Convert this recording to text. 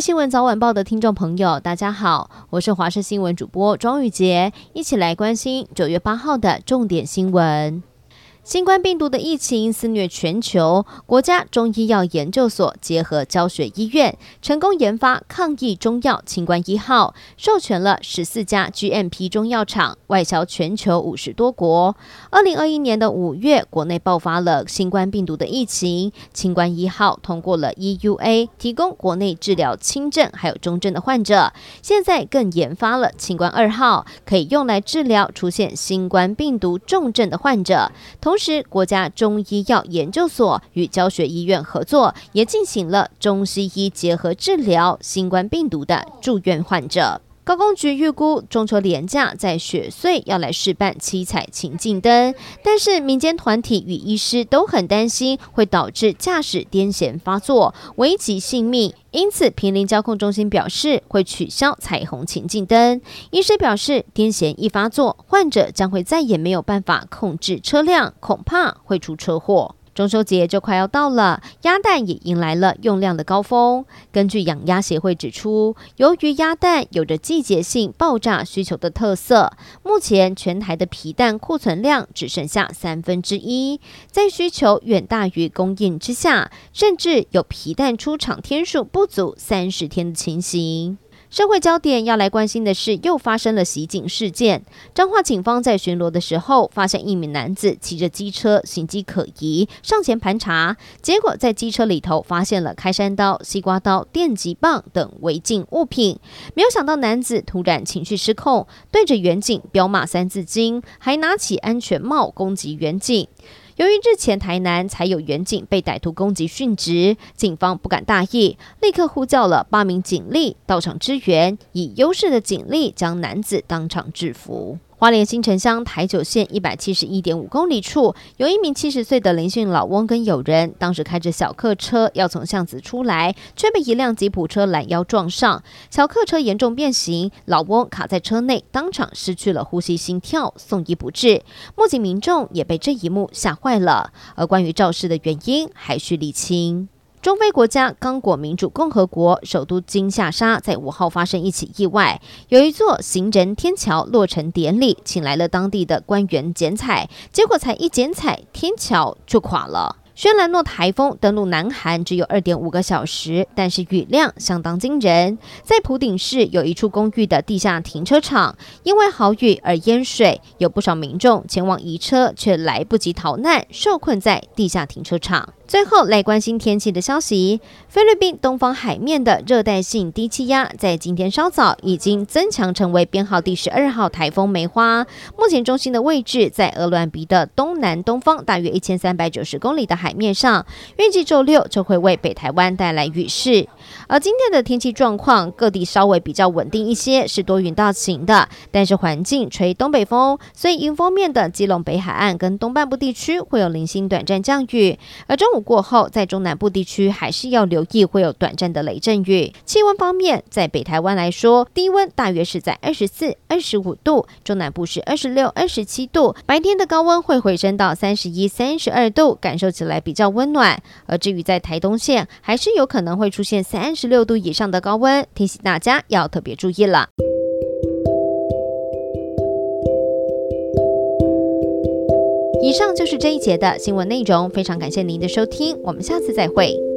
新闻早晚报的听众朋友，大家好，我是华视新闻主播庄宇杰，一起来关心九月八号的重点新闻。新冠病毒的疫情肆虐全球，国家中医药研究所结合教学医院，成功研发抗疫中药“清冠一号”，授权了十四家 GMP 中药厂，外销全球五十多国。二零二一年的五月，国内爆发了新冠病毒的疫情，“清冠一号”通过了 EUA，提供国内治疗轻症还有中症的患者。现在更研发了“清冠二号”，可以用来治疗出现新冠病毒重症的患者。同同时，国家中医药研究所与教学医院合作，也进行了中西医结合治疗新冠病毒的住院患者。高工局预估中秋连假在雪隧要来试办七彩情境灯，但是民间团体与医师都很担心会导致驾驶癫痫发作，危及性命。因此，平林交控中心表示会取消彩虹情境灯。医师表示，癫痫一发作，患者将会再也没有办法控制车辆，恐怕会出车祸。中秋节就快要到了，鸭蛋也迎来了用量的高峰。根据养鸭协会指出，由于鸭蛋有着季节性爆炸需求的特色，目前全台的皮蛋库存量只剩下三分之一，在需求远大于供应之下，甚至有皮蛋出厂天数不足三十天的情形。社会焦点要来关心的是，又发生了袭警事件。彰化警方在巡逻的时候，发现一名男子骑着机车，行迹可疑，上前盘查，结果在机车里头发现了开山刀、西瓜刀、电击棒等违禁物品。没有想到男子突然情绪失控，对着员警飙骂三字经，还拿起安全帽攻击员警。由于日前台南才有远警被歹徒攻击殉职，警方不敢大意，立刻呼叫了八名警力到场支援，以优势的警力将男子当场制服。花莲新城乡台九线一百七十一点五公里处，有一名七十岁的林姓老翁跟友人，当时开着小客车要从巷子出来，却被一辆吉普车拦腰撞上，小客车严重变形，老翁卡在车内，当场失去了呼吸、心跳，送医不治。目击民众也被这一幕吓坏了，而关于肇事的原因还需理清。中非国家刚果民主共和国首都金夏沙在五号发生一起意外，有一座行人天桥落成典礼，请来了当地的官员剪彩，结果才一剪彩，天桥就垮了。轩岚诺台风登陆南韩只有二点五个小时，但是雨量相当惊人。在普顶市有一处公寓的地下停车场，因为豪雨而淹水，有不少民众前往移车，却来不及逃难，受困在地下停车场。最后来关心天气的消息，菲律宾东方海面的热带性低气压在今天稍早已经增强成为编号第十二号台风梅花，目前中心的位置在鹅銮鼻的东南东方大约一千三百九十公里的海海面上，预计周六就会为北台湾带来雨势。而今天的天气状况，各地稍微比较稳定一些，是多云到晴的，但是环境吹东北风，所以迎风面的基隆北海岸跟东半部地区会有零星短暂降雨，而中午。过后，在中南部地区还是要留意会有短暂的雷阵雨。气温方面，在北台湾来说，低温大约是在二十四、二十五度，中南部是二十六、二十七度。白天的高温会回升到三十一、三十二度，感受起来比较温暖。而至于在台东县，还是有可能会出现三十六度以上的高温，提醒大家要特别注意了。以上就是这一节的新闻内容，非常感谢您的收听，我们下次再会。